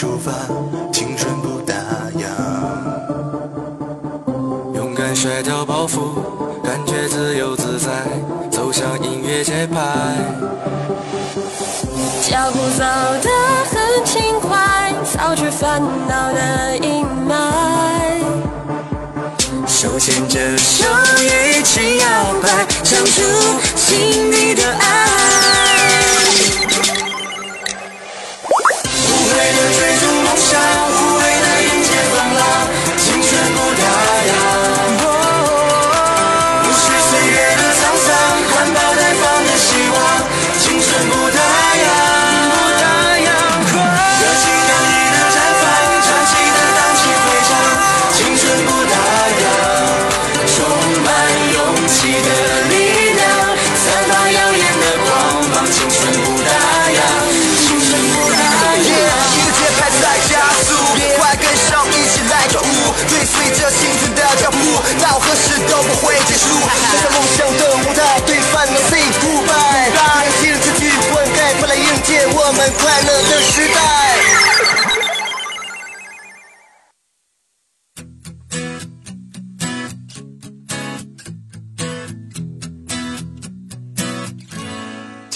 出发，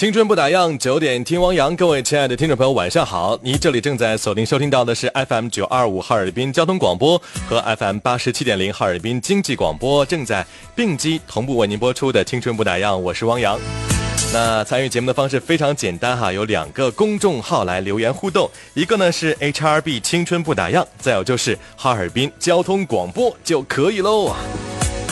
青春不打烊，九点听汪洋。各位亲爱的听众朋友，晚上好！您这里正在锁定收听到的是 FM 九二五哈尔滨交通广播和 FM 八十七点零哈尔滨经济广播，正在并机同步为您播出的《青春不打烊》，我是汪洋。那参与节目的方式非常简单哈，有两个公众号来留言互动，一个呢是 HRB 青春不打烊，再有就是哈尔滨交通广播就可以喽。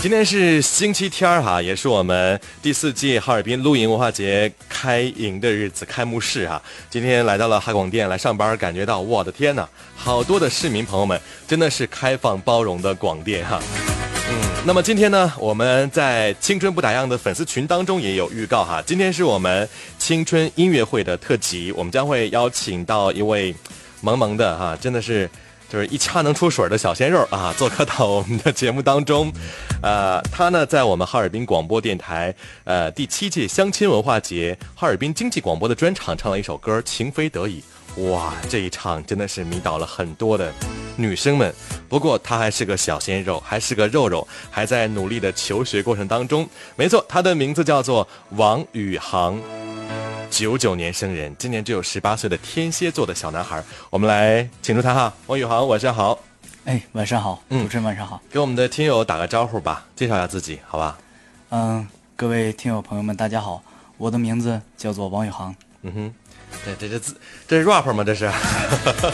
今天是星期天儿哈，也是我们第四季哈尔滨露营文化节开营的日子，开幕式哈。今天来到了哈广电来上班，感觉到我的天呐，好多的市民朋友们，真的是开放包容的广电哈。嗯，那么今天呢，我们在青春不打烊的粉丝群当中也有预告哈。今天是我们青春音乐会的特辑，我们将会邀请到一位萌萌的哈，真的是。就是一掐能出水的小鲜肉啊，做客到我们的节目当中，呃，他呢在我们哈尔滨广播电台呃第七届相亲文化节哈尔滨经济广播的专场唱了一首歌《情非得已》，哇，这一唱真的是迷倒了很多的女生们。不过他还是个小鲜肉，还是个肉肉，还在努力的求学过程当中。没错，他的名字叫做王宇航。九九年生人，今年只有十八岁的天蝎座的小男孩，我们来请出他哈，王宇航，晚上好，哎，晚上好，主持人晚上好，给我们的听友打个招呼吧，介绍一下自己，好吧？嗯，各位听友朋友们，大家好，我的名字叫做王宇航，嗯哼，这这这字这是 rap 吗？这是，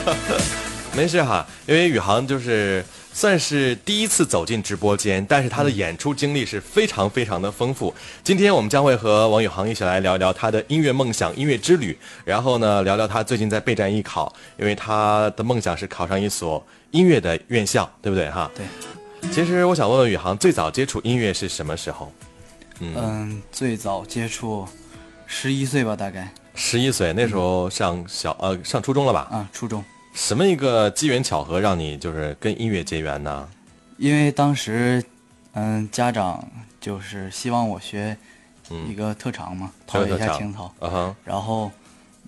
没事哈，因为宇航就是算是第一次走进直播间，但是他的演出经历是非常非常的丰富。今天我们将会和王宇航一起来聊聊他的音乐梦想、音乐之旅，然后呢，聊聊他最近在备战艺考，因为他的梦想是考上一所音乐的院校，对不对哈？对。其实我想问问宇航，最早接触音乐是什么时候？嗯，最早接触十一岁吧，大概十一岁，那时候上小呃上初中了吧？啊，初中。什么一个机缘巧合让你就是跟音乐结缘呢？因为当时，嗯，家长就是希望我学一个特长嘛，陶冶一下情操。嗯哼。然后，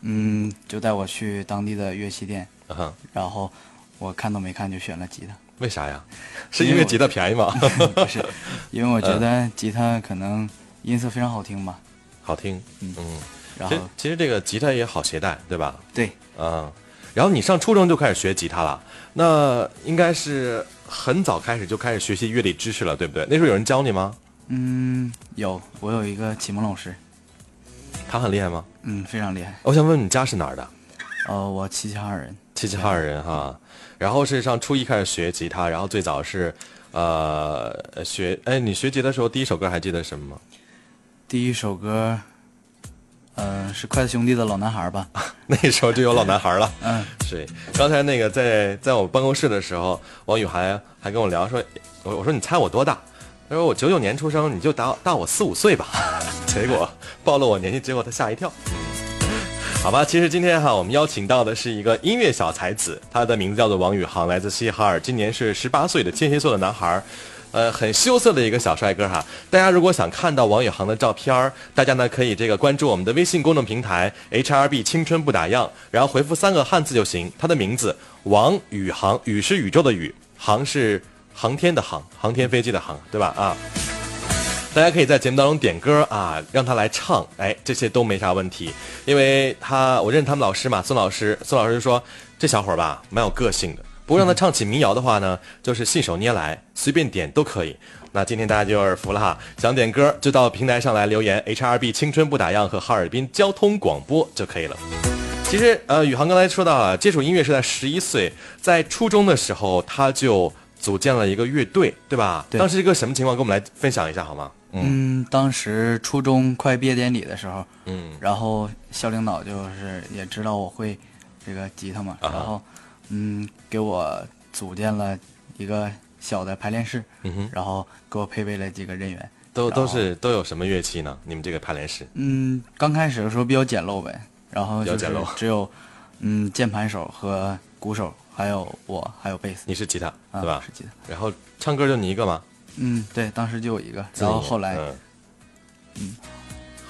嗯，就带我去当地的乐器店。嗯哼。然后我看都没看就选了吉他。为啥呀？是因为吉他便宜吗？不是，因为我觉得吉他可能音色非常好听吧。好听。嗯嗯。然后，其实这个吉他也好携带，对吧？对。啊。然后你上初中就开始学吉他了，那应该是很早开始就开始学习乐理知识了，对不对？那时候有人教你吗？嗯，有，我有一个启蒙老师。他很厉害吗？嗯，非常厉害。我想问你家是哪儿的？呃，我齐齐哈尔人。齐齐哈尔人哈，然后是上初一开始学吉他，然后最早是呃学，哎，你学吉他的时候第一首歌还记得什么吗？第一首歌。嗯，是筷子兄弟的老男孩吧？那时候就有老男孩了。嗯，是。刚才那个在在我办公室的时候，王宇涵还跟我聊说，我我说你猜我多大？他说我九九年出生，你就大大我四五岁吧。结果暴露我年纪，结果他吓一跳。好吧，其实今天哈，我们邀请到的是一个音乐小才子，他的名字叫做王宇航，来自西哈尔，今年是十八岁的天蝎座的男孩。呃，很羞涩的一个小帅哥哈。大家如果想看到王宇航的照片儿，大家呢可以这个关注我们的微信公众平台 HRB 青春不打烊，然后回复三个汉字就行。他的名字王宇航，宇是宇宙的宇，航是航天的航，航天飞机的航，对吧？啊。大家可以在节目当中点歌啊，让他来唱，哎，这些都没啥问题，因为他我认他们老师嘛，宋老师，宋老师就说这小伙儿吧，蛮有个性的，不过让他唱起民谣的话呢，就是信手拈来，随便点都可以。那今天大家就耳福了哈，想点歌就到平台上来留言，HRB 青春不打烊和哈尔滨交通广播就可以了。其实呃，宇航刚才说到了，接触音乐是在十一岁，在初中的时候他就组建了一个乐队，对吧？对当时一个什么情况，跟我们来分享一下好吗？嗯，当时初中快毕业典礼的时候，嗯然后校领导就是也知道我会这个吉他嘛，啊然后嗯给我组建了一个小的排练室，嗯哼，然后给我配备了几个人员。都都是都有什么乐器呢？你们这个排练室？嗯，刚开始的时候比较简陋呗，然后就是比较简陋只有嗯键盘手和鼓手，还有我，还有贝斯，你是吉他啊对吧是？吉他。然后唱歌就你一个吗？嗯，对，当时就有一个，然后后来嗯，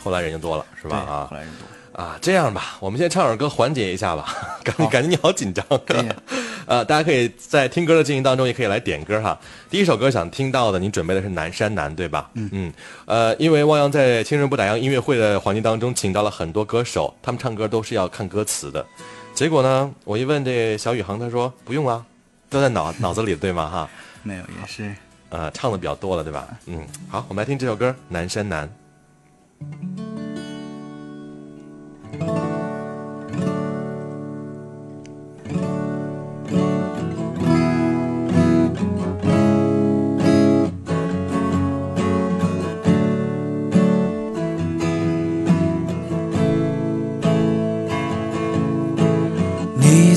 后来人就多了是是吧？啊后来人多。啊，这样吧，我们先唱首歌缓解一下吧。感觉感觉你好紧张。呃，大家可以在听歌的进行当中，也可以来点歌哈。第一首歌想听到的，你准备的是《南山南》，对吧？嗯嗯。呃，因为汪洋在《青春不打烊》音乐会的环境当中，请到了很多歌手，他们唱歌都是要看歌词的。结果呢，我一问这小宇航，他说不用啊，都在脑 脑子里，对吗？哈，没有，也是呃，唱的比较多了，对吧？嗯，好，我们来听这首歌《南山南》。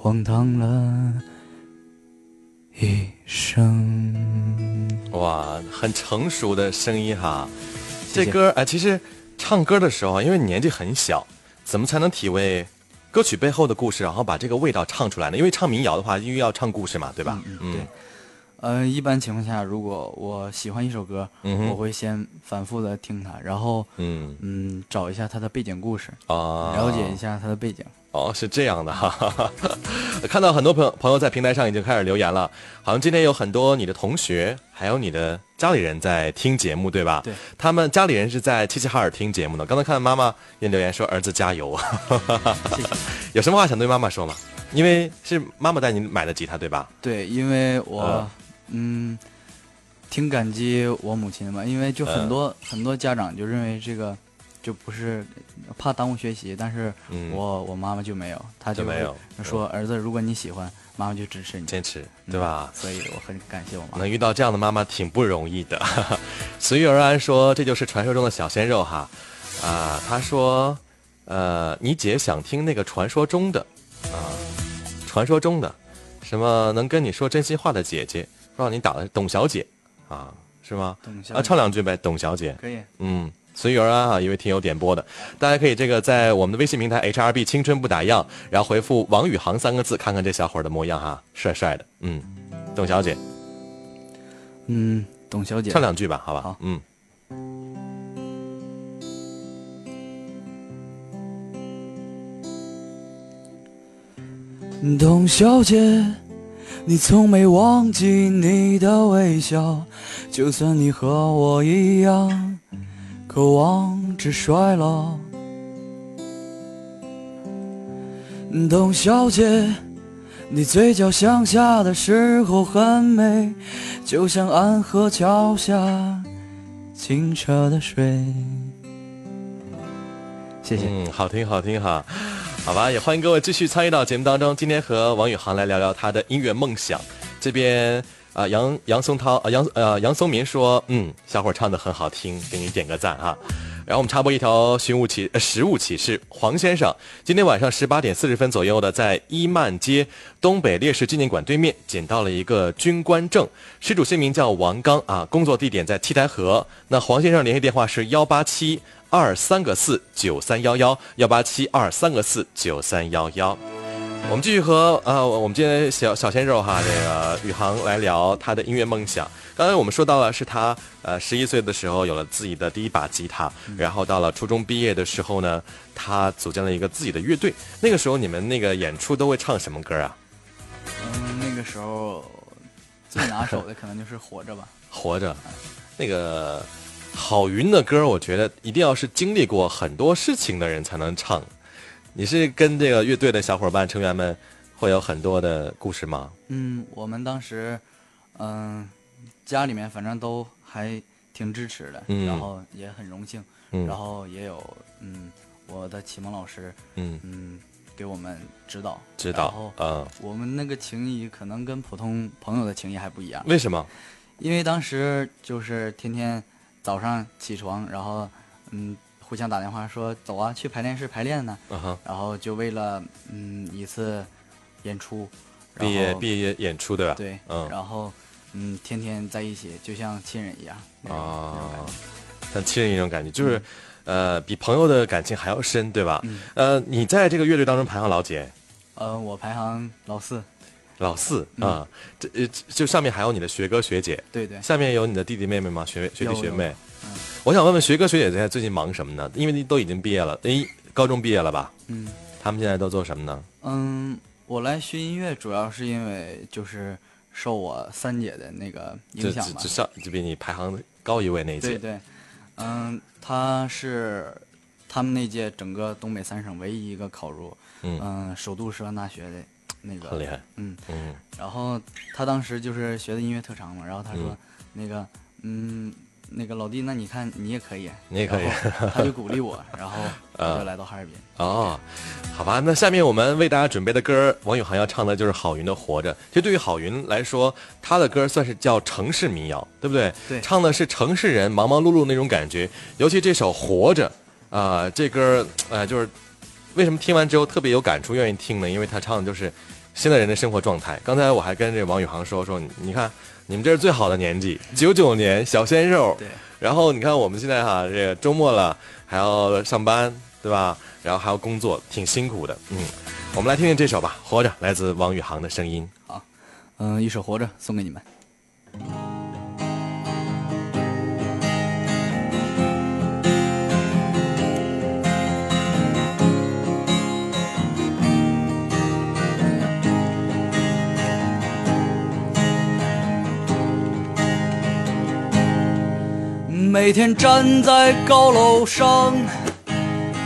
荒唐了一生。哇，很成熟的声音哈。这歌哎、其实唱歌的时候啊，因为你年纪很小，怎么才能体味歌曲背后的故事，然后把这个味道唱出来呢？因为唱民谣的话，因为要唱故事嘛，对吧？嗯对，呃，一般情况下，如果我喜欢一首歌，嗯我会先反复的听它，然后嗯嗯找一下它的背景故事，啊，了解一下它的背景。哦，是这样的哈，哈哈。看到很多朋友朋友在平台上已经开始留言了，好像今天有很多你的同学，还有你的家里人在听节目，对吧？对，他们家里人是在齐齐哈尔听节目的。刚才看到妈妈也留言说儿子加油，谢谢。有什么话想对妈妈说吗？因为是妈妈带你买的吉他，对吧？对，因为我啊嗯挺感激我母亲的嘛，因为就很多、很多家长就认为这个就不是怕耽误学习，但是嗯我、我妈妈就没有，她就就没有说儿子，如果你喜欢，妈妈就支持你，坚持，对吧？所以我很感谢我妈。能遇到这样的妈妈挺不容易的。随遇而安说，这就是传说中的小鲜肉哈。啊，他说，呃，你姐想听那个传说中的啊，传说中的什么能跟你说真心话的姐姐，不知道你打的是董小姐啊，是吗？啊，董小姐唱两句呗，董小姐。可以，嗯，随遇而安啊，一位听友点播的，大家可以这个在我们的微信平台 HRB 青春不打烊，然后回复王宇航三个字，看看这小伙的模样哈，帅帅的。嗯，董小姐，嗯，董小姐唱两句吧，好吧？好嗯。董小姐，你从没忘记你的微笑，就算你和我一样渴望着衰老。董小姐，你嘴角向下的时候很美，就像安河桥下清澈的水。谢谢。嗯，好听好听哈，好吧，也欢迎各位继续参与到节目当中。今天和王宇航来聊聊他的音乐梦想。这边啊、杨杨松涛啊、杨呃杨松民说，嗯，小伙儿唱的很好听，给你点个赞啊。然后我们插播一条寻物启呃实物启事，黄先生今天晚上十八点四十分左右的，在伊曼街东北烈士纪念馆对面捡到了一个军官证，失主姓名叫王刚啊，工作地点在七台河。那黄先生联系电话是幺八七二三个四九三幺幺幺八七二三个四九三幺幺。我们继续和呃，我们今天小小鲜肉哈，这个宇航来聊他的音乐梦想。刚才我们说到了，是他呃十一岁的时候有了自己的第一把吉他，然后到了初中毕业的时候呢，他组建了一个自己的乐队。那个时候你们那个演出都会唱什么歌啊？嗯，那个时候最拿手的可能就是《活着》吧。活着，那个郝云的歌，我觉得一定要是经历过很多事情的人才能唱。你是跟这个乐队的小伙伴成员们会有很多的故事吗？嗯，我们当时，嗯、家里面反正都还挺支持的，嗯然后也很荣幸，嗯然后也有嗯我的启蒙老师，嗯，嗯给我们指导，指导嗯，我们那个情谊可能跟普通朋友的情谊还不一样，为什么？因为当时就是天天早上起床，然后嗯互相打电话说走啊去排练室排练呢，然后就为了嗯一次演出，毕业毕业演出对吧？对，嗯然后嗯天天在一起，就像亲人一样那种那种感啊。，像亲人一种感觉，就是，呃，比朋友的感情还要深，对吧？嗯呃，你在这个乐队当中排行老几？呃，我排行老四，老四嗯啊，这呃就上面还有你的学哥学姐，对对，下面有你的弟弟妹妹吗？学学弟学妹嗯。我想问问学哥学姐现在最近忙什么呢？因为都已经毕业了，诶，高中毕业了吧？嗯他们现在都做什么呢？嗯，我来学音乐主要是因为就是受我三姐的那个影响吧就就，上就比你排行高一位那一届。对对，嗯，她是他们那届整个东北三省唯一一个考入嗯，嗯首都师范大学的那个，很厉害。嗯，嗯然后她当时就是学的音乐特长嘛，然后她说、嗯那个嗯那个老弟，那你看你也可以，你也可以他就鼓励我，然后就来到哈尔滨。哦，好吧，那下面我们为大家准备的歌，王宇航要唱的就是郝云的《活着》。其实对于郝云来说，他的歌算是叫城市民谣，对不对？对唱的是城市人忙忙碌碌那种感觉。尤其这首《活着》啊、这歌呃，就是为什么听完之后特别有感触，愿意听呢？因为他唱的就是现在人的生活状态。刚才我还跟这王宇航说说，你你看你们这是最好的年纪，九九年小鲜肉，对，然后你看我们现在哈，这个周末了还要上班，对吧？然后还要工作，挺辛苦的。嗯，我们来听听这首吧，《活着》，来自王宇航的声音。好嗯，一首《活着》送给你们。每天站在高楼上，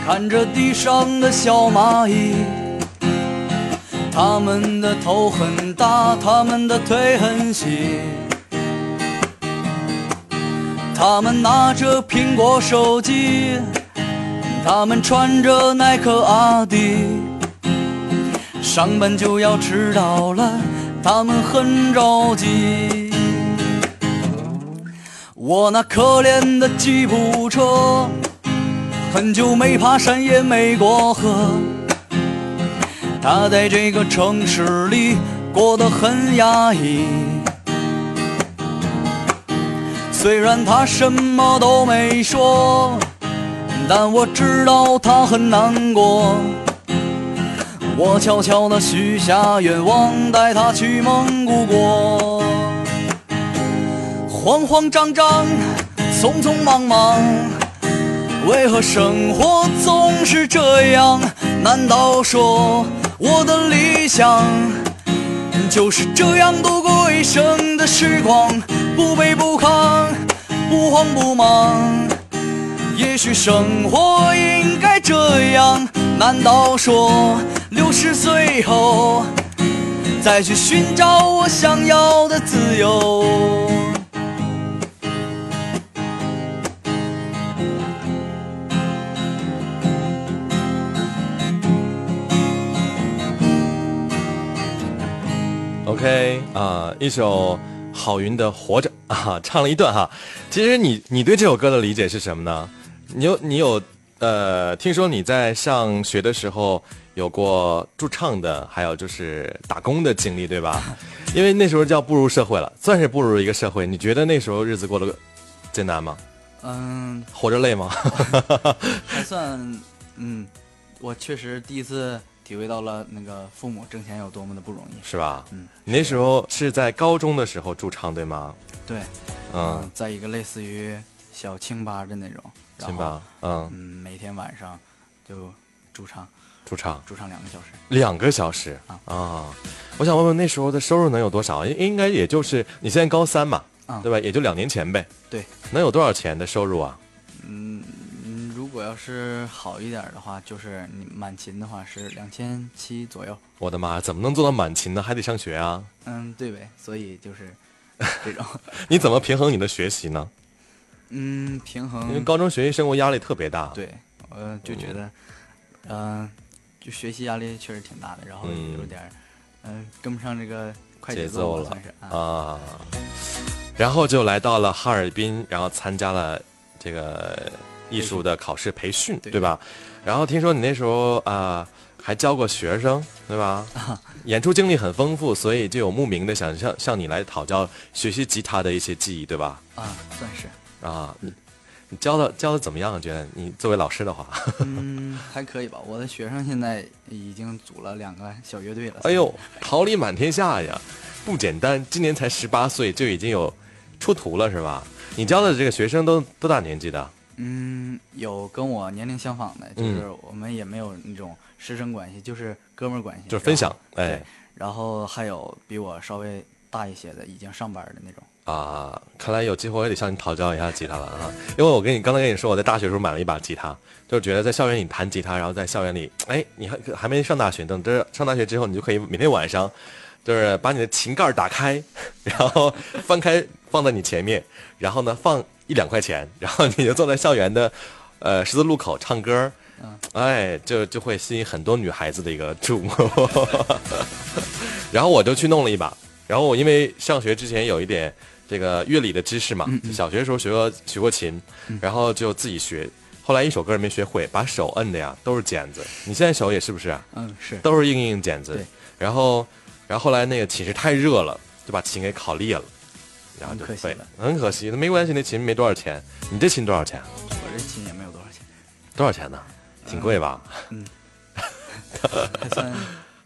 看着地上的小蚂蚁。他们的头很大，他们的腿很细，他们拿着苹果手机，他们穿着耐克、阿迪，上班就要迟到了，他们很着急。我那可怜的吉普车，很久没爬山也没过河，他在这个城市里过得很压抑。虽然他什么都没说，但我知道他很难过。我悄悄地许下愿望，带他去蒙古国。慌慌张张，匆匆忙忙，为何生活总是这样？难道说我的理想就是这样度过一生的时光？不卑不亢，不慌不忙。也许生活应该这样，难道说六十岁后再去寻找我想要的自由？OK 啊、一首郝云的《活着》啊，唱了一段哈。其实你你对这首歌的理解是什么呢？你有你有呃，听说你在上学的时候有过驻唱的，还有就是打工的经历，对吧？因为那时候叫步入社会了，算是步入一个社会。你觉得那时候日子过得艰难吗？嗯，活着累吗？还算，嗯，我确实第一次体会到了那个父母挣钱有多么的不容易。是吧？嗯，你那时候是在高中的时候驻唱，对吗？对，嗯，在一个类似于小清吧的那种，然后行吧，嗯，嗯，每天晚上就驻唱，驻唱驻唱两个小时。两个小时啊啊！我想问问那时候的收入能有多少？应应该也就是你现在高三嘛，啊对吧？也就两年前呗，对，能有多少钱的收入啊？嗯，果要是好一点的话，就是你满勤的话是两千七左右。我的妈，怎么能做到满勤呢？还得上学啊！嗯，对呗，所以就是 这种，你怎么平衡你的学习呢？嗯，平衡。因为高中学习生活压力特别大。，对，我就觉得，嗯、就学习压力确实挺大的，然后嗯有点儿，嗯、跟不上这个快节节奏了。啊，然后就来到了哈尔滨，然后参加了这个艺术的考试培训，对对吧？然后听说你那时候啊、还教过学生，对吧？演出经历很丰富，所以就有慕名的想向向你来讨教学习吉他的一些技艺，对吧？啊，算是，啊，你你教的教的怎么样？觉得你作为老师的话，嗯，还可以吧。我的学生现在已经组了两个小乐队了。哎呦，桃李满天下呀，不简单！今年才十八岁就已经有出徒了，是吧？你教的这个学生都多大年纪的？嗯，有跟我年龄相仿的，嗯就是我们也没有那种师生关系，就是哥们儿关系，就是分享哎对，然后还有比我稍微大一些的，已经上班的那种。啊，看来有机会我也得向你讨教一下吉他了啊！因为我跟你刚才跟你说，我在大学时候买了一把吉他，就是觉得在校园里弹吉他，然后在校园里，哎，你还还没上大学，等这上大学之后，你就可以每天晚上，就是把你的琴盖打开，然后翻开放在你前面，然后呢放一两块钱，然后你就坐在校园的呃十字路口唱歌，哎，就就会吸引很多女孩子的一个注目。然后我就去弄了一把，然后我因为上学之前有一点这个乐理的知识嘛，小学的时候学过学过琴，然后就自己学。后来一首歌也没学会，把手摁的呀都是茧子。你现在手也是不是啊？嗯，是。都是硬硬茧子。然后，然后后来那个琴室太热了，就把琴给烤裂了，然后就废了。很可惜，那没关系，那琴没多少钱。你这琴多少钱？我这琴也没有多少钱，多少钱呢？挺贵吧？嗯 还算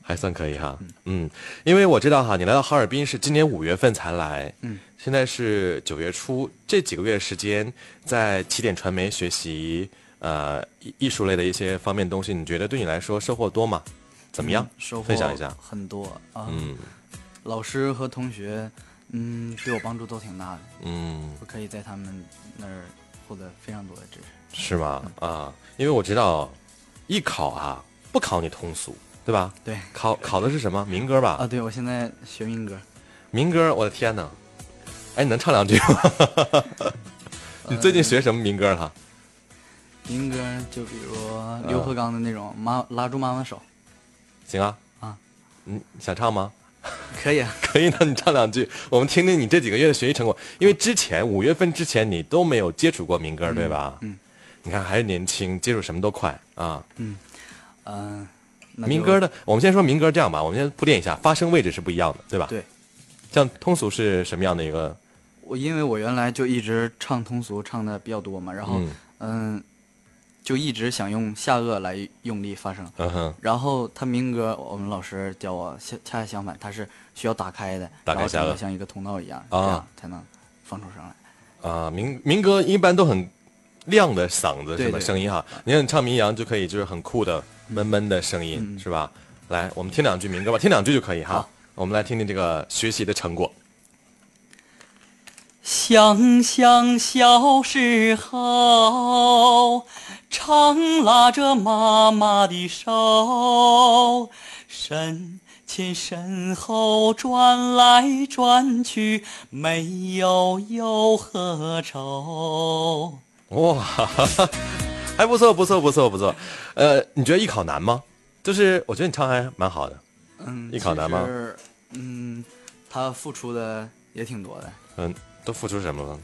还算可以哈，嗯，因为我知道哈，你来到哈尔滨是今年五月份才来，嗯，现在是九月初，这几个月时间在起点传媒学习呃艺艺术类的一些方面东西，你觉得对你来说收获多吗？怎么样？分享一下。很多啊。嗯老师和同学，嗯，对我帮助都挺大的，嗯，我可以在他们那儿获得非常多的知识。是吗？啊，因为我知道艺考啊不考你通俗，对吧？对考考的是什么民歌吧？啊，对，我现在学民歌，民歌，我的天哪！哎，你能唱两句吗？你最近学什么民歌了？民歌就比如刘和刚的那种妈拉住妈妈手，行啊啊，你想唱吗？可以啊。可以，那你唱两句，我们听听你这几个月的学习成果。因为之前五月份之前你都没有接触过民歌，对吧？嗯。你看还是年轻，接触什么都快啊。嗯，嗯、民歌的，我们先说民歌这样吧，我们先铺垫一下，发声位置是不一样的，对吧？对。像通俗是什么样的一个？我因为我原来就一直唱通俗唱的比较多嘛，然后嗯嗯就一直想用下颚来用力发声。嗯哼，然后他民歌，我们老师教我恰恰恰相反，它是需要打开的，打开下颚像一个通道一样，啊这样才能放出声来。啊，民民歌一般都很亮的嗓子，是吧？声音哈，你看你唱民谣就可以，就是很酷的闷闷的声音，嗯是吧？来，我们听两句民歌吧，听两句就可以哈。我们来听听这个学习的成果。想想小时候，常拉着妈妈的手，身前身后转来转去，没有忧和愁。哇，还不错，不错，不错，不错。呃，你觉得艺考难吗？就是我觉得你唱还蛮好的。嗯，艺考难吗？嗯，他付出的也挺多的。嗯，都付出什么了？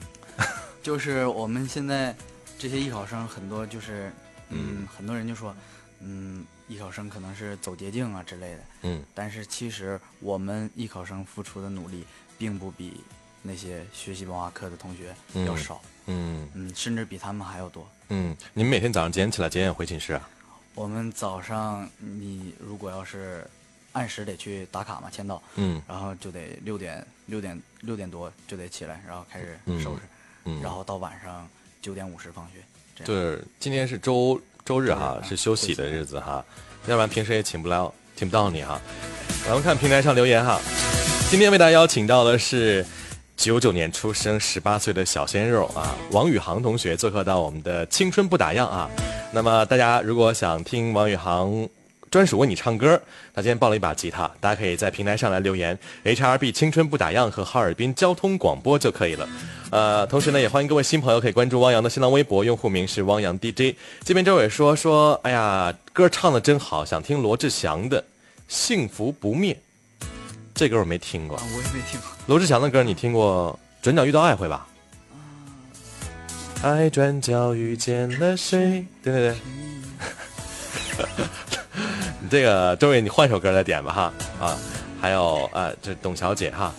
就是我们现在这些艺考生很多就是，嗯，很多人就说，嗯，艺考生可能是走捷径啊之类的。嗯但是其实我们艺考生付出的努力，并不比那些学习文化课的同学要嗯少，嗯嗯，甚至比他们还要多。嗯，你们每天早上几点起来，几点回寝室啊？我们早上你如果要是按时得去打卡嘛，签到，嗯然后就得六点六点六点多就得起来，然后开始嗯收拾，嗯，然后到晚上九点五十放学，这样。就是今天是周周日哈，是休息的日子哈，要不然平时也请不了，请不到你哈。咱们看平台上留言哈，今天为大家邀请到的是九九年出生、十八岁的小鲜肉啊，王宇航同学做客到我们的青春不打烊啊。那么大家如果想听王宇航专属为你唱歌，他今天抱了一把吉他，大家可以在平台上来留言 HRB 青春不打烊和哈尔滨交通广播就可以了。呃，同时呢，也欢迎各位新朋友可以关注汪洋的新浪微博，用户名是汪洋 DJ。这边周伟说说，哎呀，歌唱的真好，想听罗志祥的《幸福不灭》。这歌我没听过啊，，我也没听过。罗志祥的歌你听过《转角遇到爱》会吧？爱转角遇见了谁？对对对。你这个周伟，你换首歌来点吧哈啊，还有啊，这董小姐哈，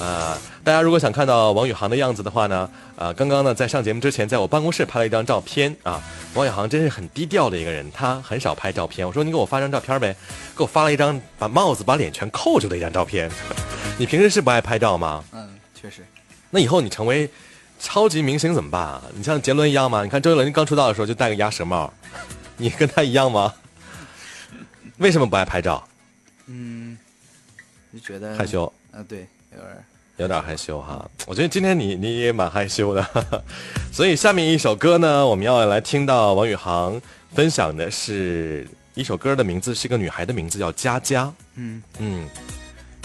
啊，大家如果想看到王宇航的样子的话呢，啊，刚刚呢在上节目之前，在我办公室拍了一张照片啊，王宇航真是很低调的一个人，他很少拍照片。我说你给我发张照片呗，给我发了一张把帽子把脸全扣住的一张照片。你平时是不爱拍照吗？嗯，确实。那以后你成为超级明星怎么办啊？你像杰伦一样吗？你看周杰伦刚出道的时候就戴个鸭舌帽，你跟他一样吗？为什么不爱拍照？嗯，就觉得害。羞，啊，对，有点。有点害羞哈。我觉得今天你你也蛮害羞的，所以下面一首歌呢，我们要来听到王宇航分享的是一首歌的名字是一个女孩的名字，叫佳佳。嗯，嗯，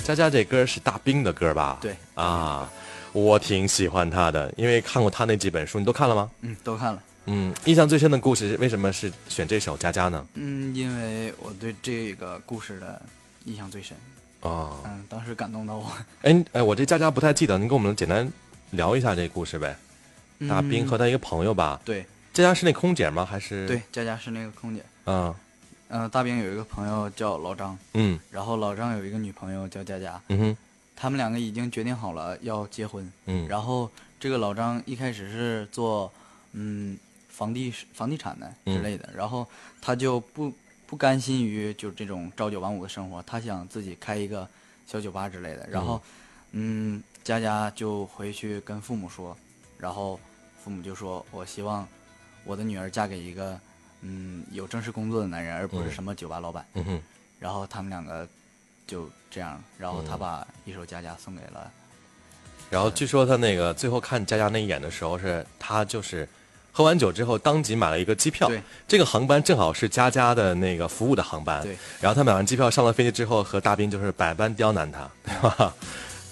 佳佳这歌是大兵的歌吧？对啊，我挺喜欢他的，因为看过他那几本书，你都看了吗？嗯，都看了。嗯，印象最深的故事为什么是选这首《佳佳》呢？嗯，因为我对这个故事的印象最深。哦，嗯，当时感动到我。哎哎，我这佳佳不太记得，您给我们简单聊一下这故事呗。大兵和他一个朋友吧，对佳佳是那空姐吗？还是对，佳佳是那个空姐。嗯嗯、大兵有一个朋友叫老张，嗯然后老张有一个女朋友叫佳佳，嗯哼他们两个已经决定好了要结婚。嗯，然后这个老张一开始是做嗯房地房地产的之类的，然后他就不不甘心于就这种朝九晚五的生活，他想自己开一个小酒吧之类的。然后嗯，佳佳就回去跟父母说，然后父母就说我希望我的女儿嫁给一个嗯有正式工作的男人，而不是嗯什么酒吧老板。然后他们两个就这样，然后他嗯把一首佳佳送给了。然后据说他那个最后看佳佳那一眼的时候，是他就是喝完酒之后当即买了一个机票，对这个航班正好是佳佳的那个服务的航班，对，然后他买完机票上了飞机之后，和大兵就是百般刁难他，对吧？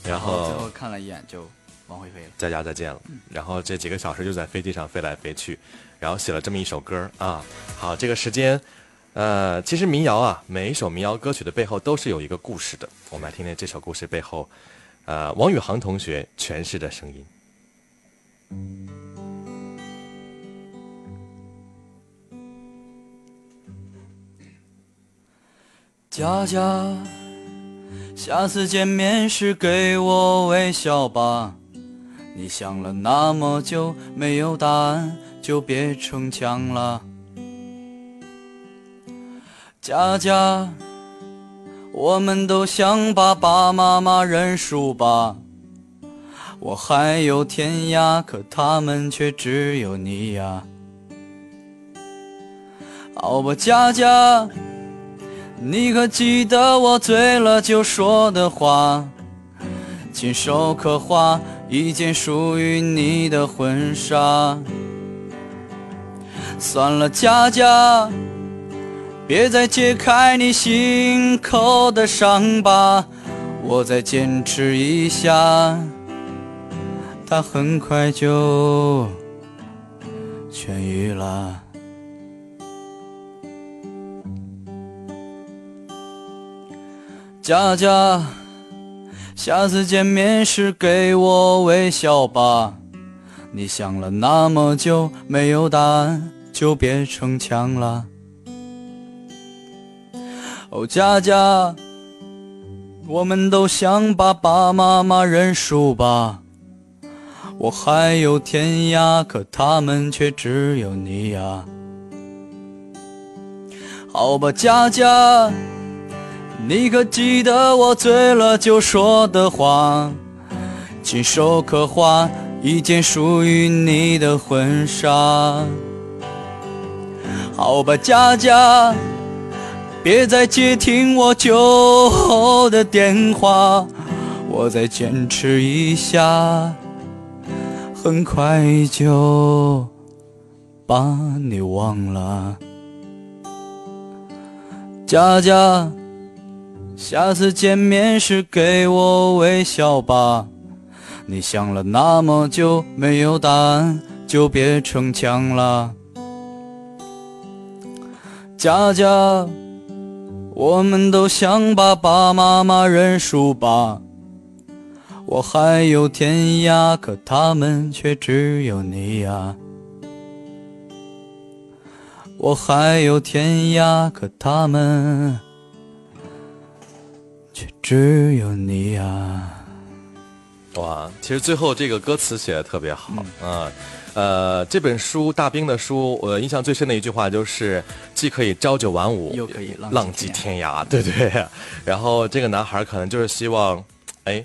然然后最后后看了一眼就往回飞了。佳佳再见了。然后这几个小时就在飞机上飞来飞去，然后写了这么一首歌啊。好，这个时间，呃，其实民谣啊，每一首民谣歌曲的背后都是有一个故事的。我们来听听这首故事背后，呃，王宇航同学诠释的声音。佳佳，下次见面时给我微笑吧。你想了那么久没有答案，就别逞强了。佳佳，我们都向爸爸妈妈认输吧。我还有天涯，可他们却只有你呀。好吧，佳佳。你可记得我醉了就说的话？亲手刻画一件属于你的婚纱。算了，佳佳，别再揭开你心口的伤疤，我再坚持一下，它很快就痊愈了。佳佳，下次见面时给我微笑吧。你想了那么久没有答案，就别逞强了。哦，佳佳，我们都向爸爸妈妈认输吧。我还有天涯，可他们却只有你呀。好吧，佳佳。你可记得我醉了就说的话？亲手刻画一件属于你的婚纱。好吧，佳佳，别再接听我酒后的电话，我再坚持一下，很快就把你忘了。佳佳。下次见面时给我微笑吧。你想了那么久没有答案，就别逞强了。佳佳，我们都想爸爸妈妈认输吧。我还有天涯，可他们却只有你呀。我还有天涯，可他们。却只有你啊！哇，其实最后这个歌词写的特别好啊。呃，这本书大兵的书，我印象最深的一句话就是，既可以朝九晚五，又可以浪迹天涯。对对。然后这个男孩可能就是希望，哎，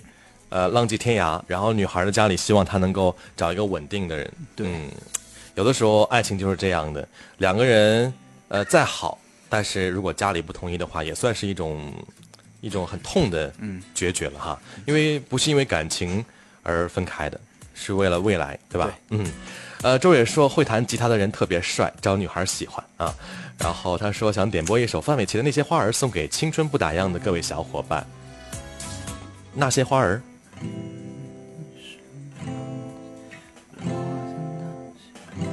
呃，浪迹天涯。然后女孩的家里希望他能够找一个稳定的人。对。有的时候爱情就是这样的，两个人呃再好，但是如果家里不同意的话，也算是一种。一种很痛的决绝了哈，因为不是因为感情而分开的，是为了未来，对吧？嗯，呃，周也说会弹吉他的人特别帅，招女孩喜欢啊。然后他说想点播一首范玮琪的那些花儿，送给青春不打烊的各位小伙伴。那些花儿，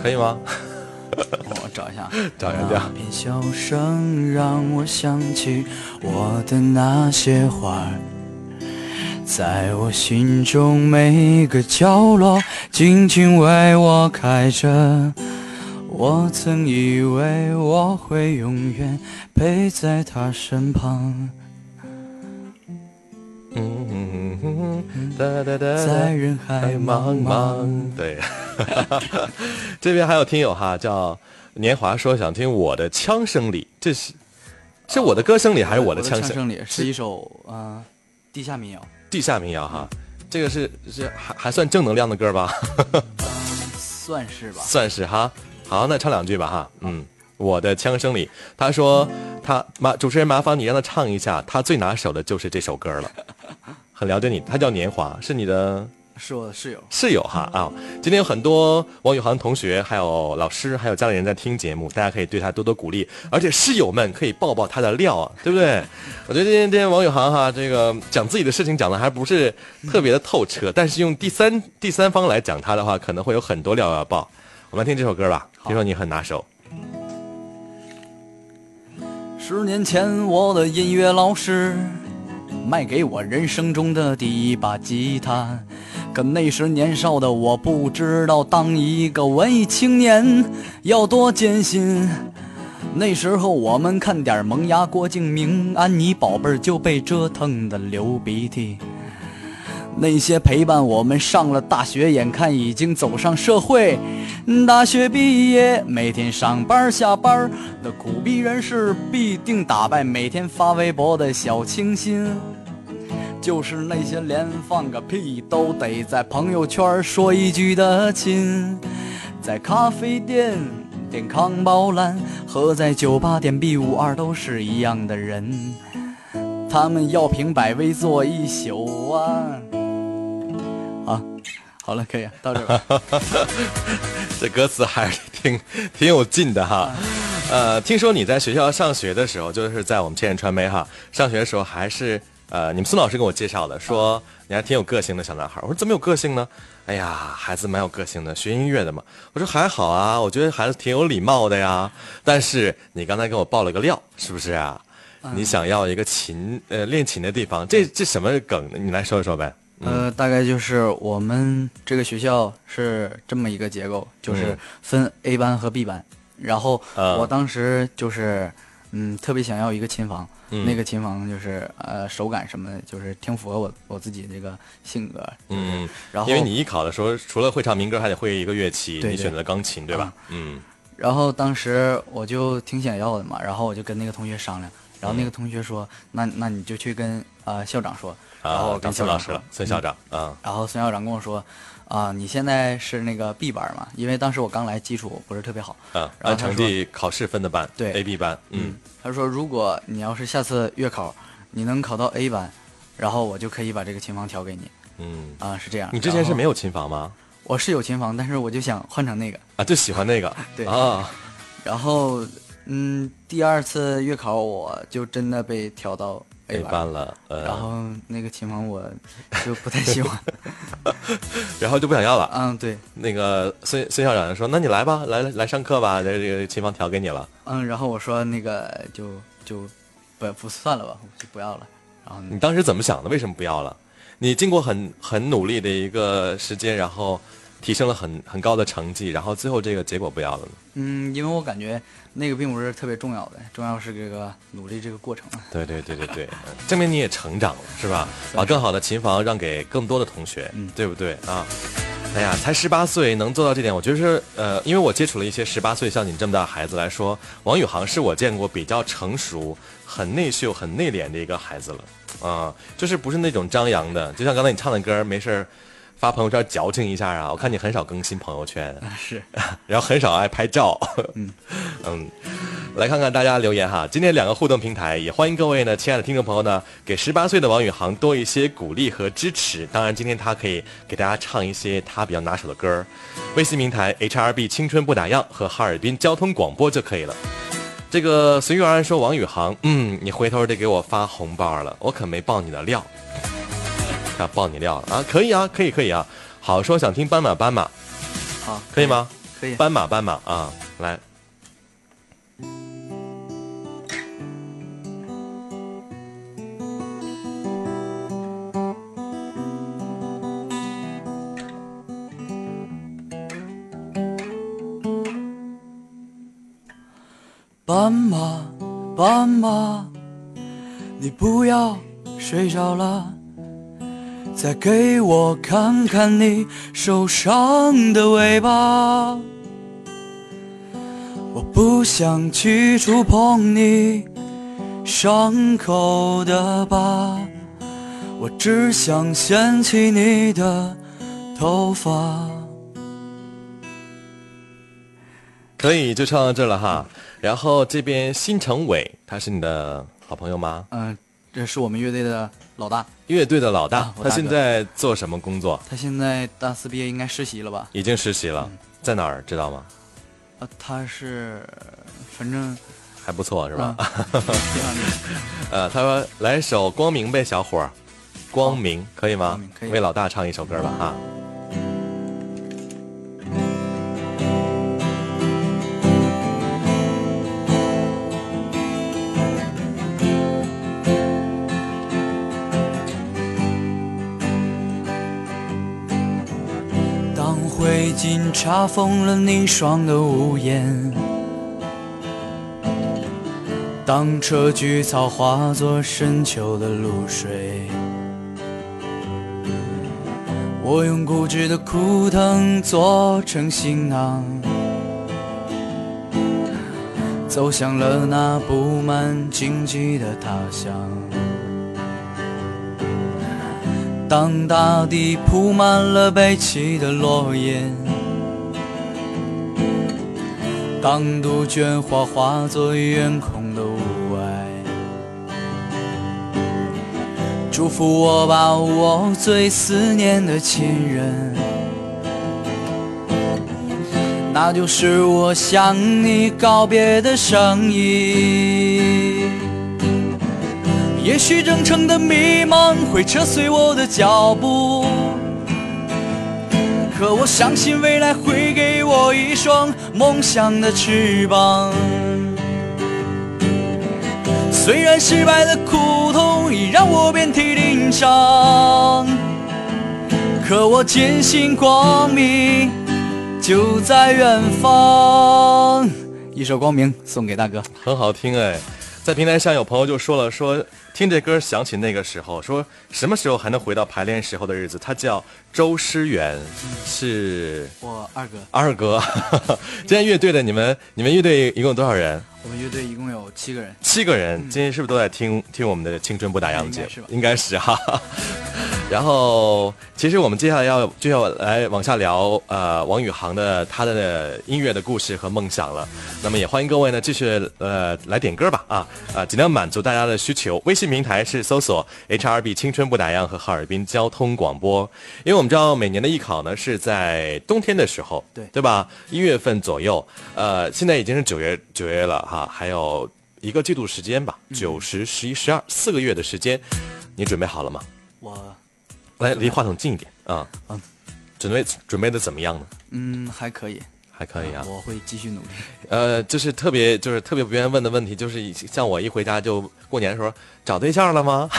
可以吗？我 找一下，找一下。那片笑声让我想起我的那些花在我心中每个角落静静为我开着。我曾以为我会永远陪在他身旁。在人海茫茫。对，这边还有听友哈，叫年华说想听我的枪声里，这是是我的歌声里还是我的枪声里？是一首啊，地下民谣。地下民谣哈，这个是是还还算正能量的歌吧？算是吧。算是哈，好，那唱两句吧哈，嗯。我的枪声里，他说他麻主持人麻烦你让他唱一下，他最拿手的就是这首歌了。很了解你，他叫年华，是你的是我的室友。室友哈啊，今天有很多王宇航同学，还有老师，还有家里人在听节目，大家可以对他多多鼓励，而且室友们可以爆爆他的料啊，对不对？我觉得今天今天王宇航哈，这个讲自己的事情讲的还不是特别的透彻，但是用第三第三方来讲他的话，可能会有很多料要爆。我们来听这首歌吧，听说你很拿手。十年前，我的音乐老师卖给我人生中的第一把吉他，可那时年少的我不知道当一个文艺青年要多艰辛。那时候我们看点萌芽、郭敬明、安妮宝贝儿就被折腾的流鼻涕。那些陪伴我们上了大学，眼看已经走上社会，大学毕业，每天上班下班，那苦逼人士必定打败每天发微博的小清新。就是那些连放个屁都得在朋友圈说一句的亲，在咖啡店点康宝蓝和在酒吧点 B 五二都是一样的人，他们要凭百威坐一宿啊！啊，好了，可以到这儿吧。这歌词还是挺挺有劲的哈。呃，听说你在学校上学的时候，就是在我们千人传媒哈，上学的时候还是呃，你们孙老师跟我介绍的，说你还挺有个性的小男孩。我说怎么有个性呢？哎呀，孩子蛮有个性的，学音乐的嘛。我说还好啊，我觉得孩子挺有礼貌的呀。但是你刚才给我爆了个料，是不是啊？你想要一个琴呃练琴的地方，这这什么梗？你来说一说呗。呃，大概就是我们这个学校是这么一个结构，就是嗯分 A 班和 B 班。然后嗯我当时就是，嗯，特别想要一个琴房，嗯那个琴房就是呃手感什么的，就是挺符合我我自己这个性格。嗯，然后因为你艺考的时候，除了会唱民歌，还得会一个乐器，对对你选择钢琴，对吧？啊嗯然后当时我就挺想要的嘛，然后我就跟那个同学商量，然后那个同学说，那那你就去跟呃校长说，然后跟孙老师了，，孙校长啊，然后孙校长跟我说，啊、你现在是那个 B 班嘛？因为当时我刚来，基础不是特别好。啊，然后成绩考试分的班，对，A B 班，嗯，他说如果你要是下次月考，你能考到 A 班，然后我就可以把这个琴房调给你。嗯，啊、是这样。你之前是没？有琴房吗？我是有琴房，但是我就想换成那个。啊，就喜欢那个，对啊，然后，嗯，第二次月考我就真的被调到 A A 班了，呃，然后那个琴房我就不太喜欢。然后就不想要了。嗯，对，那个孙孙校长就说：“那你来吧，来来上课吧，这这个琴房调给你了。嗯，然后我说那个就就不不算了吧，我就不要了。然后你当时怎么想的？为什么不要了？你经过很很努力的一个时间，然后提升了很很高的成绩，然后最后这个结果不要了呢？嗯，因为我感觉那个并不是特别重要的，重要是这个努力这个过程。对对对对对，呃证明你也成长了，是吧？把更好的琴房让给更多的同学，嗯对不对啊？哎呀，才十八岁能做到这点，我觉得是呃，因为我接触了一些十八岁像你这么大的孩子来说，王宇航是我见过比较成熟、很内秀、很内敛的一个孩子了，啊、就是不是那种张扬的，就像刚才你唱的歌，没事儿发朋友圈矫情一下啊，我看你很少更新朋友圈，是，然后很少爱拍照。嗯 嗯，来看看大家留言哈。今天两个互动平台，也欢迎各位呢，亲爱的听众朋友呢，给十八岁的王宇航多一些鼓励和支持。当然，今天他可以给大家唱一些他比较拿手的歌儿。微信平台 HRB 青春不打烊和哈尔滨交通广播就可以了。这个随遇而安说王宇航，嗯，你回头得给我发红包了，我可没爆你的料。啊，爆你料了啊？可以啊，可以可以啊。好说想听斑马斑马，好，可以吗？可以。斑马斑马啊，来。斑马，斑马，你不要睡着了，再给我看看你受伤的尾巴。我不想去触碰你伤口的疤，我只想掀起你的头发。可以，就唱到这了哈。然后这边新成伟，他是你的好朋友吗？嗯、这是我们乐队的老大，乐队的老大他现在做什么工作？他现在大四毕业应该实习了吧？已经实习了，在哪儿知道吗？啊，他是反正还不错是吧？呃，他说来首《光明》呗，小伙儿，《光明》可以吗为老大唱一首歌吧哈。查封了凝霜的屋檐，当车菊草化作深秋的露水，我用固执的枯藤做成行囊，走向了那布满荆棘的他乡。当大地铺满了悲泣的落叶，当杜鹃花化作远空的雾霭，祝福我吧，我最思念的亲人，那就是我向你告别的声音。也许征程的迷茫会扯碎我的脚步，可我相信未来会给我一双梦想的翅膀。虽然失败的苦痛已让我遍体鳞伤，可我坚信光明就在远方。一首《光明》送给大哥。很好听哎，在平台上有朋友就说了，说听这歌想起那个时候，说什么时候还能回到排练时候的日子？他叫周诗源，是我二哥，二哥。今天乐队的你们，你们乐队一共有多少人？我们乐队一共有七个人。七个人。今天是不是都在听听我们的《青春不打烊》节目应该是吧？应该是哈。然后，其实我们接下来要就要来往下聊，呃，王宇航的他的音乐的故事和梦想了。那么也欢迎各位呢继续呃来点歌吧啊啊，尽量满足大家的需求。微信平台是搜索 HRB 青春不打烊和哈尔滨交通广播，因为我们知道每年的艺考呢是在冬天的时候，对对吧？一月份左右，呃，现在已经是九月九月了哈，还有一个季度时间吧，九十、十一、十二四个月的时间，你准备好了吗？我来，离话筒近一点啊。嗯准备准备的怎么样呢？嗯还可以，还可以啊。我会继续努力。呃，就是特别就是特别不愿意问的问题，就是像我一回家就过年的时候找对象了吗？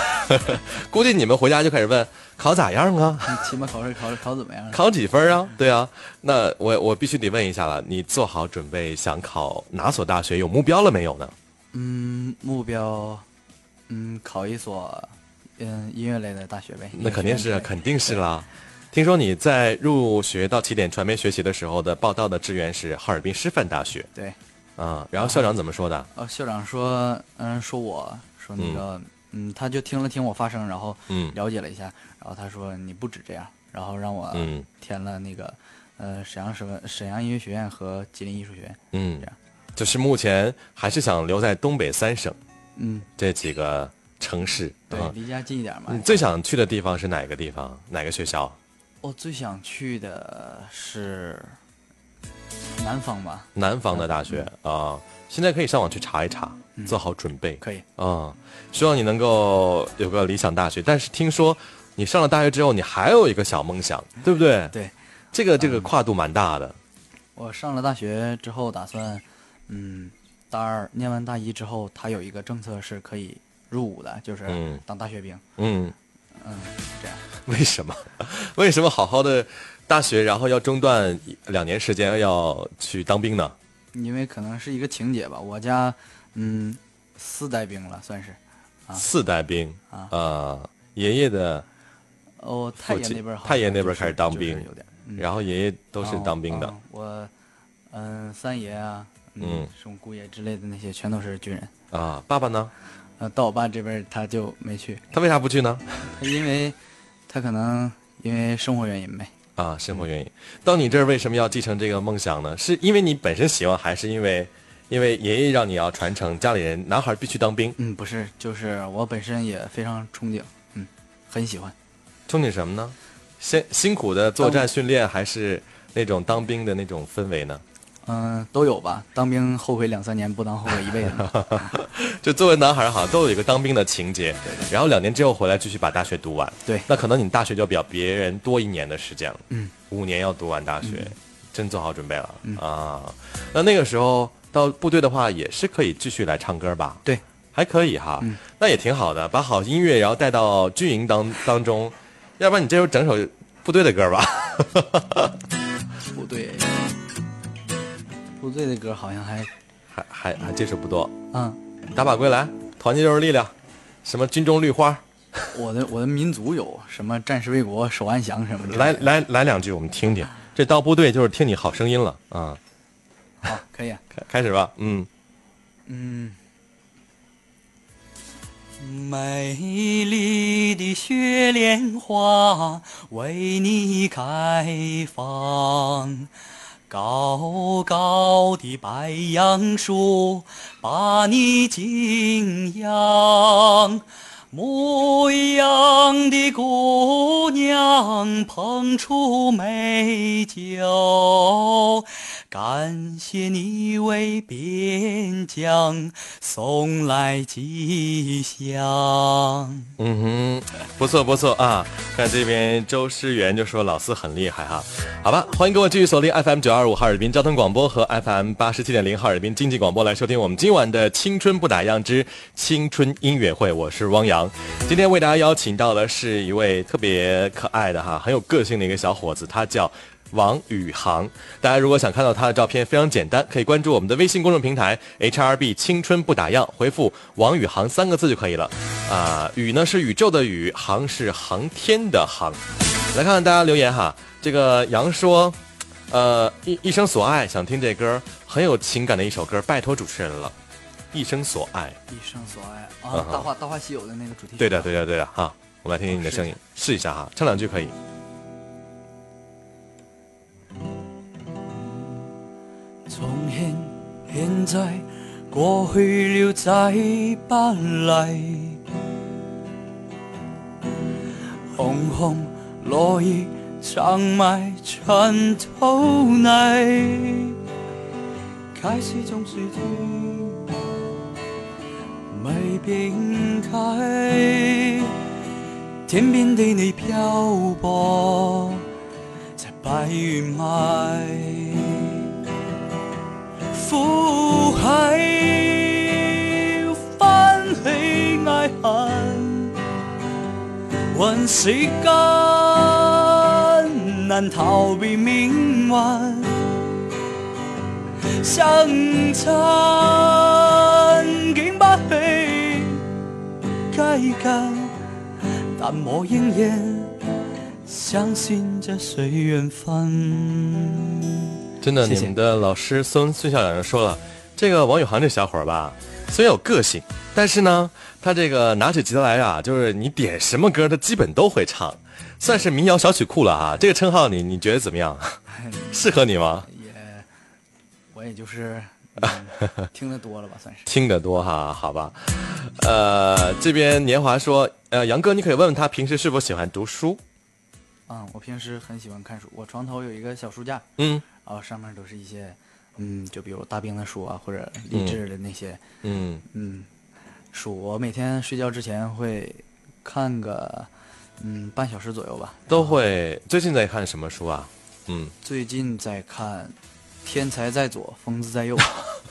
估计你们回家就开始问考咋样啊？你期末考试考考怎么样？考几分啊？对啊，那我我必须得问一下了，你做好准备想考哪所大学有目标了没有呢？嗯，目标，嗯，考一所嗯音乐类的大学呗。那肯定是肯定是啦。听说你在入学到起点传媒学习的时候的报到的志愿是哈尔滨师范大学对，啊，然后校长怎么说的？呃，校长说，嗯，说我说那个，嗯，他就听了听我发声，然后嗯了解了一下，然后他说你不止这样，然后让我嗯填了那个，呃，沈阳什么沈阳音乐学院和吉林艺术学院，嗯这样，就是目前还是想留在东北三省嗯，这几个城市。对，啊离家近一点嘛你。最想去的地方是哪个地方？哪个学校？我最想去的是南方吧，南方的大学啊，现在可以上网去查一查，做好准备。可以。啊，希望你能够有个理想大学。但是听说你上了大学之后，你还有一个小梦想，对不对？对，这个这个跨度蛮大的。我上了大学之后，打算，嗯，大二念完大一之后，他有一个政策是可以入伍的，就是嗯当大学兵。嗯，嗯，这样。为什么？为什么好好的大学，然后要中断两年时间要去当兵呢？因为可能是一个情节吧，我家，嗯，四代兵了，算是。啊四代兵啊呃爷爷的，哦，太爷那边好太爷那边开始当就是兵有点。嗯然后爷爷都是当兵的啊。我，嗯，三爷啊，嗯嗯，什么姑爷之类的那些，全都是军人。啊。爸爸呢？呃，到我爸这边他就没去，他为啥不去呢？因为，他可能因为生活原因呗。啊，生活原因。到你这儿为什么要继承这个梦想呢？是因为你本身喜欢，还是因为因为爷爷让你要传承，家里人男孩必须当兵，嗯，不是，就是我本身也非常憧憬，嗯，很喜欢。憧憬什么呢？辛辛苦的作战训练，还是那种当兵的那种氛围呢？嗯、都有吧。当兵后悔两三年，不当后悔一辈子。就作为男孩儿哈，都有一个当兵的情节，然后两年之后回来继续把大学读完。对那可能你大学就比别人多一年的时间了，嗯，五年要读完大学，真做好准备了、啊。那那个时候到部队的话，也是可以继续来唱歌吧？对，还可以哈，嗯那也挺好的，把好音乐然后带到军营当当中，要不然你这时候整首部队的歌吧？部队，部队的歌好像还，还还还接触不多，嗯，打靶归来，团结就是力量，什么军中绿花，我的我的民族有什么战士为国守安详什么的。来，来来两句我们听听。这到部队就是听你好声音了啊！好，可以啊。开开始吧，嗯，嗯，美丽的雪莲花为你开放，高高的白杨树把你敬仰。牧羊的姑娘捧出美酒，感谢你为边疆送来吉祥。嗯哼，不错不错啊！看这边周诗源就说老四很厉害哈，好吧，欢迎各位继续锁定 FM 九二五哈尔滨交通广播和 FM 八十七点零哈尔滨经济广播来收听我们今晚的青春不打烊之青春音乐会，我是汪洋。今天为大家邀请到的是一位特别可爱的哈，很有个性的一个小伙子，他叫。王宇航，大家如果想看到他的照片，非常简单，可以关注我们的微信公众平台 HRB 青春不打烊，回复“王宇航”三个字就可以了。啊、宇呢是宇宙的宇，航是航天的航。来看看大家留言哈，这个杨说，呃，一一生所爱，想听这歌，很有情感的一首歌，拜托主持人了。一生所爱，一生所爱啊，大话《大话西游》的那个主题曲。对的，对的，对的哈，我们来听听你的声音，试一下哈，唱两句可以。從前、现在、过去了再不嚟。紅紅落叶长埋尘土內，開始总是天未變開，天边的你漂泊在白云外。苦海翻起愛恨，问世间难逃避命运。相襯改感，但我仍然相信這水緣分。真的，你们的老师孙孙校长就说了，这个王宇航这小伙儿吧，虽然有个性，但是呢，他这个拿起吉他来啊，就是你点什么歌，他基本都会唱，算是民谣小曲库了啊。这个称号你你觉得怎么样？适合你吗？也，我也就是、嗯、聽得多了吧，算是。听得多哈，好吧。呃，这边年华说，呃，杨哥，你可以问问他平时是否喜欢读书？嗯，我平时很喜欢看书，我床头有一个小书架，嗯然后上面都是一些，嗯，就比如大兵的书啊，或者励志的那些，嗯，嗯，书。我每天睡觉之前会看个，嗯，半小时左右吧。都会。最近在看什么书啊？嗯，最近在看《天才在左，疯子在右》。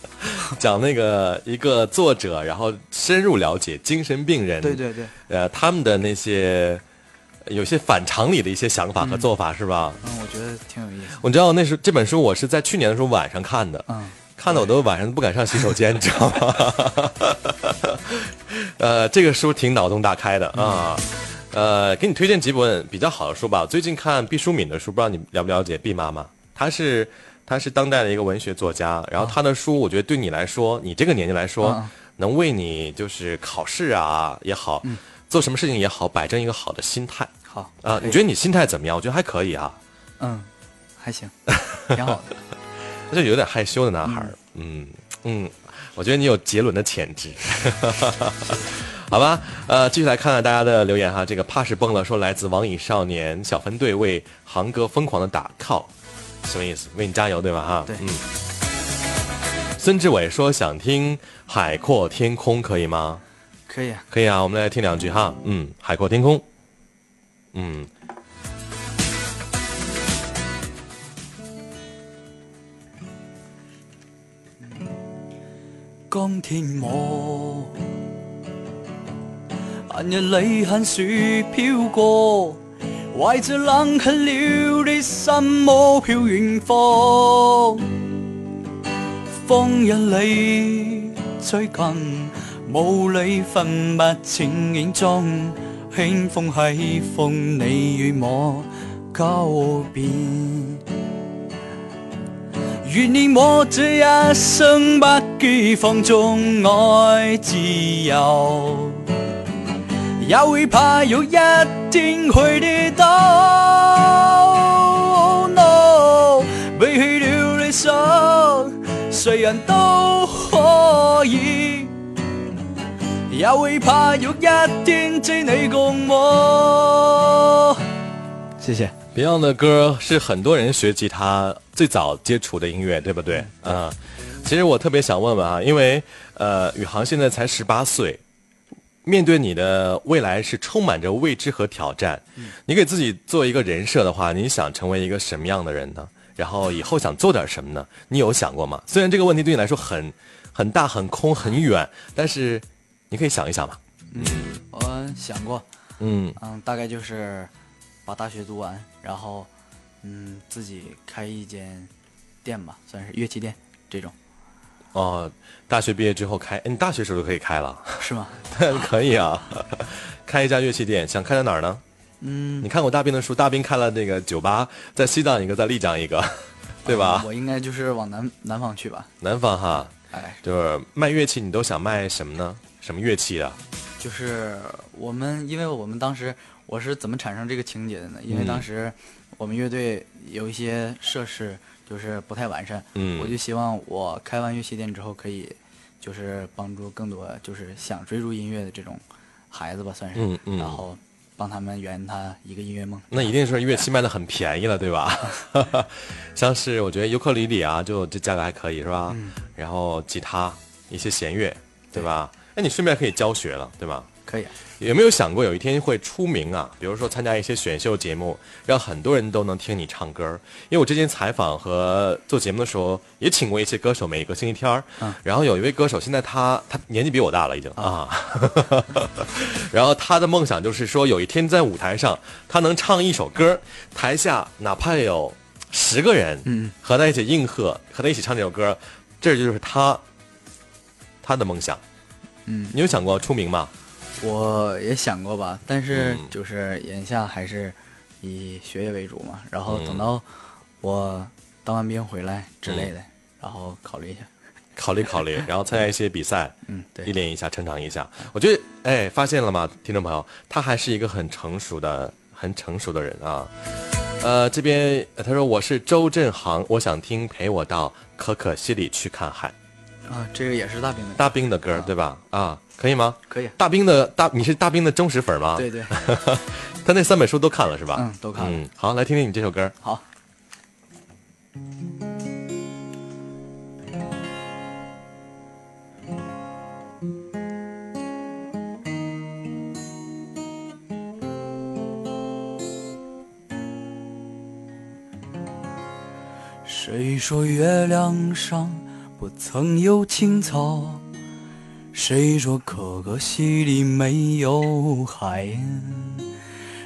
讲那个一个作者，然后深入了解精神病人，对对对，呃，他们的那些有些反常理的一些想法和做法，是吧？嗯，我觉得挺有意思。我知道那时这本书我是在去年的时候晚上看的，嗯，看的我都晚上都不敢上洗手间，你知道吗？呃，这个书挺脑洞大开的啊。呃，给你推荐几本比较好的书吧。我最近看毕淑敏的书，不知道你了不了解毕妈妈？她是她是当代的一个文学作家，然后他的书，我觉得对你来说，你这个年纪来说，嗯能为你就是考试啊也好，做什么事情也好，摆正一个好的心态好啊。你觉得你心态怎么样？我觉得还可以啊。嗯，还行，挺好的。他就有点害羞的男孩儿，嗯，嗯，我觉得你有杰伦的潜质。好吧，呃，继续来看看大家的留言哈。这个怕是崩了，说来自网瘾少年小分队为航哥疯狂的打 call，什么意思？为你加油对吧？哈，对嗯。孙志伟说想听《海阔天空》，可以吗？可以啊。可以啊，我们来听两句哈。嗯，《海阔天空》。嗯，江天我，寒日里看雪飘過，怀着冷却了的心魔飄遠方。风一里最近，雾里分不清影中，輕風喺風你与我交變。願你我这一生不羁放纵爱自由，也会怕有一天會跌倒。Oh no，背棄了理想，誰人都可以，也会怕有一天只你共我。谢谢。Beyond 的歌是很多人学吉他最早接触的音乐，对不对？嗯，其实我特别想问问啊，因为呃，宇航现在才十八岁，面对你的未来是充满着未知和挑战。你给自己做一个人设的话，你想成为一个什么样的人呢？然后以后想做点什么呢？你有想过吗？虽然这个问题对你来说很很大、很空、很远，但是你可以想一想嘛。我想过，嗯嗯，大概就是把大学读完，然后嗯自己开一间店吧，算是乐器店这种，哦，大学毕业之后开，哎你大学时候就可以开了。是吗？可以啊，开一家乐器店，想开在哪儿呢？嗯，你看过大兵的书，大兵开了那个酒吧，在西藏一个，在丽江一个，对吧？我应该就是往南南方去吧，南方哈，哎，就是卖乐器，你都想卖什么呢？什么乐器啊？就是我们，因为我们当时我是怎么产生这个情节的呢？因为嗯当时我们乐队有一些设施就是不太完善，嗯我就希望我开完乐器店之后可以就是帮助更多就是想追逐音乐的这种孩子吧，算是，嗯嗯然后帮他们圆他一个音乐梦。那一定是乐器卖的很便宜了，对吧？像是我觉得尤克里里啊，就这价格还可以，是吧？嗯然后吉他一些弦乐，对吧？哎，你顺便可以教学了，对吧？可以啊，有没有想过有一天会出名啊？比如说参加一些选秀节目，让很多人都能听你唱歌。因为我之前采访和做节目的时候，也请过一些歌手，每个星期天儿。嗯然后有一位歌手，现在他他年纪比我大了，已经啊。然后他的梦想就是说，有一天在舞台上，他能唱一首歌，台下哪怕有十个人，嗯，和他一起应和，和他一起唱这首歌，这就是他他的梦想。嗯，你有想过出名吗？我也想过吧，但是嗯就是眼下还是以学业为主嘛，然后嗯等到我当完兵回来之类的，然后考虑一下。考虑考虑，然后参加一些比赛，嗯，对历，练一下，成长一下。我觉得，哎，发现了吗，听众朋友，他还是一个很成熟的、很成熟的人啊。呃，这边呃他说我是周振航，我想听陪我到可可西里去看海，啊，这个也是大兵的，大兵的歌，对吧？啊，可以吗？可以，大兵的大，你是大兵的忠实粉吗？对，对，他那三本书都看了是吧？嗯，都看了。嗯，好，来听听你这首歌。好，谁说月亮上不曾有青草？谁说可可西里没有海？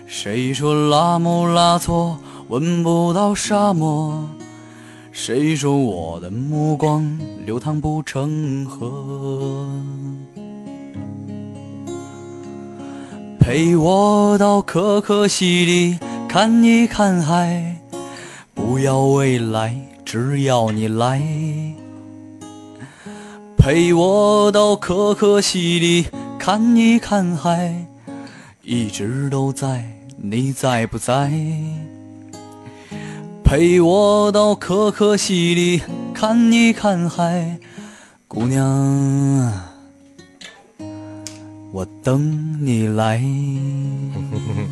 谁说拉姆拉措闻不到沙漠？谁说我的目光流淌不成河？陪我到可可西里看一看海，不要未来，只要你来。陪我到可可西里看一看海，一直都在，你在不在？陪我到可可西里看一看海，姑娘，我等你来。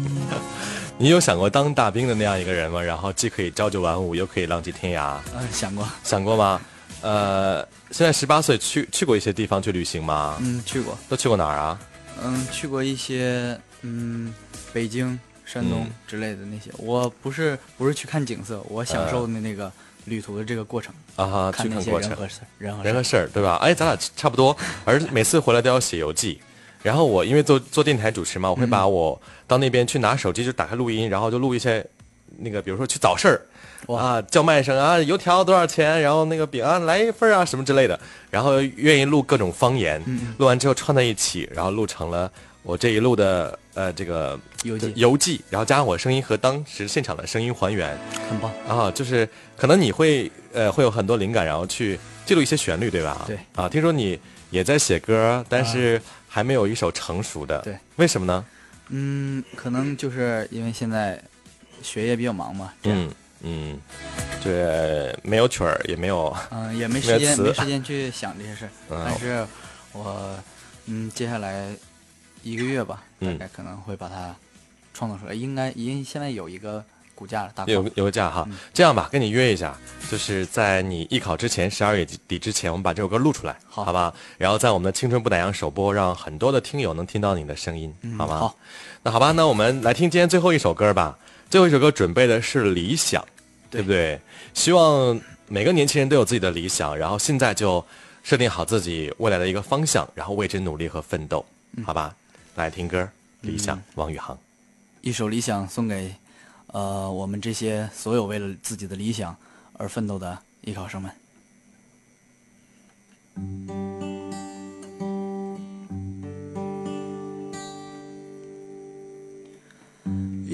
你有想过当大兵的那样一个人吗？然后既可以朝九晚五，又可以浪迹天涯，嗯、想过，想过吗？呃，现在十八岁，去去过一些地方去旅行吗？嗯，去过，都去过哪儿啊？嗯，去过一些，嗯，北京、山东嗯之类的那些。我不是不是去看景色，我享受的那个旅途的这个过程，啊哈，看那去看过程，些人和事，人和事。人和事儿，对吧？哎，咱俩差不多，而每次回来都要写游记。然后我因为做做电台主持嘛，我会把我到那边去拿手机，就打开录音，然后就录一些那个，比如说去早市儿。哇啊，叫卖声啊，油条多少钱？然后那个饼啊，来一份啊，什么之类的。然后愿意录各种方言，嗯录完之后串在一起，然后录成了我这一路的呃这个游记游记，然后加上我声音和当时现场的声音还原很棒。啊，就是可能你会呃会有很多灵感，然后去记录一些旋律，对吧？对啊，听说你也在写歌，但是还没有一首成熟的，对，为什么呢？嗯，可能就是因为现在学业比较忙嘛，这样，嗯嗯，这没有曲儿，也没有嗯、也没时间词没时间去想这些事儿。嗯但是我，嗯，接下来一个月吧，大嗯概可能会把它创作出来。应该已经现在有一个骨架了，大有框。有个架哈。嗯这样吧，跟你约一下，就是在你艺考之前，十二月底之前，我们把这首歌录出来，好吧？然后在我们的青春不打烊首播，让很多的听友能听到你的声音，嗯好吗？好，那好吧，那我们来听今天最后一首歌吧。最后一首歌准备的是理想，对对不对？希望每个年轻人都有自己的理想，然后现在就设定好自己未来的一个方向，然后为之努力和奋斗，好吧？来听歌，《理想》，王宇航。一首理想送给，呃，我们这些所有为了自己的理想而奋斗的艺考生们。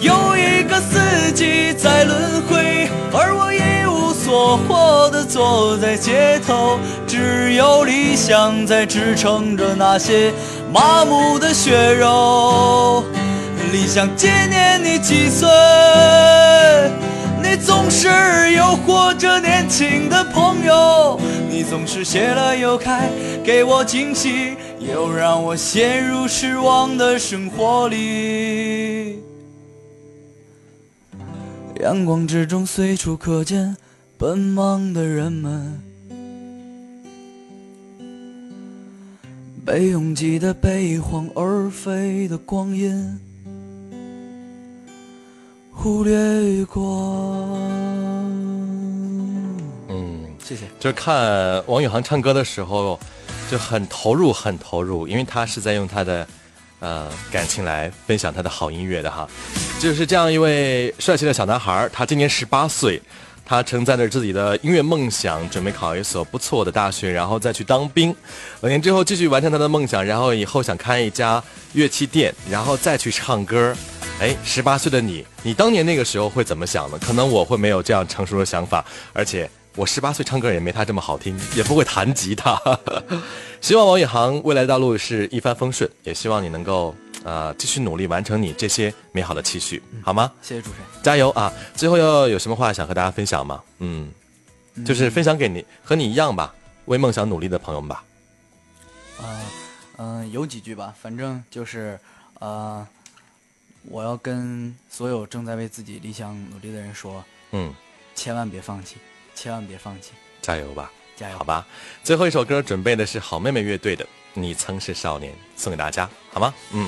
有一个四季在轮回，而我一无所获的坐在街头，只有理想在支撑着那些麻木的血肉。理想纪念你几岁？你总是诱惑着年轻的朋友，你总是谢了又开，给我惊喜，又让我陷入失望的生活里。阳光之中随处可见奔忙的人们，被拥挤的悲欢而飞的光阴忽略过。嗯，谢谢。就是看王宇航唱歌的时候，就很投入，很投入，因为他是在用他的呃感情来分享他的好音乐的哈。就是这样一位帅气的小男孩儿，他今年十八岁，他承载着自己的音乐梦想，准备考一所不错的大学，然后再去当兵。两年之后继续完成他的梦想，然后以后想开一家乐器店，然后再去唱歌。哎，十八岁的你，你当年那个时候会怎么想呢？可能我会没有这样成熟的想法，而且我十八岁唱歌也没他这么好听，也不会弹吉他。希望王宇航未来的道路是一帆风顺，也希望你能够呃继续努力完成你这些美好的期许，好吗？谢谢主持人。加油啊！最后要有什么话想和大家分享吗？嗯，就是分享给你和你一样吧，为梦想努力的朋友们吧。啊，嗯、有几句吧，反正就是，呃，我要跟所有正在为自己理想努力的人说，嗯，千万别放弃，千万别放弃。加油吧。加油。好吧。最后一首歌准备的是好妹妹乐队的你曾是少年送给大家好吗？嗯。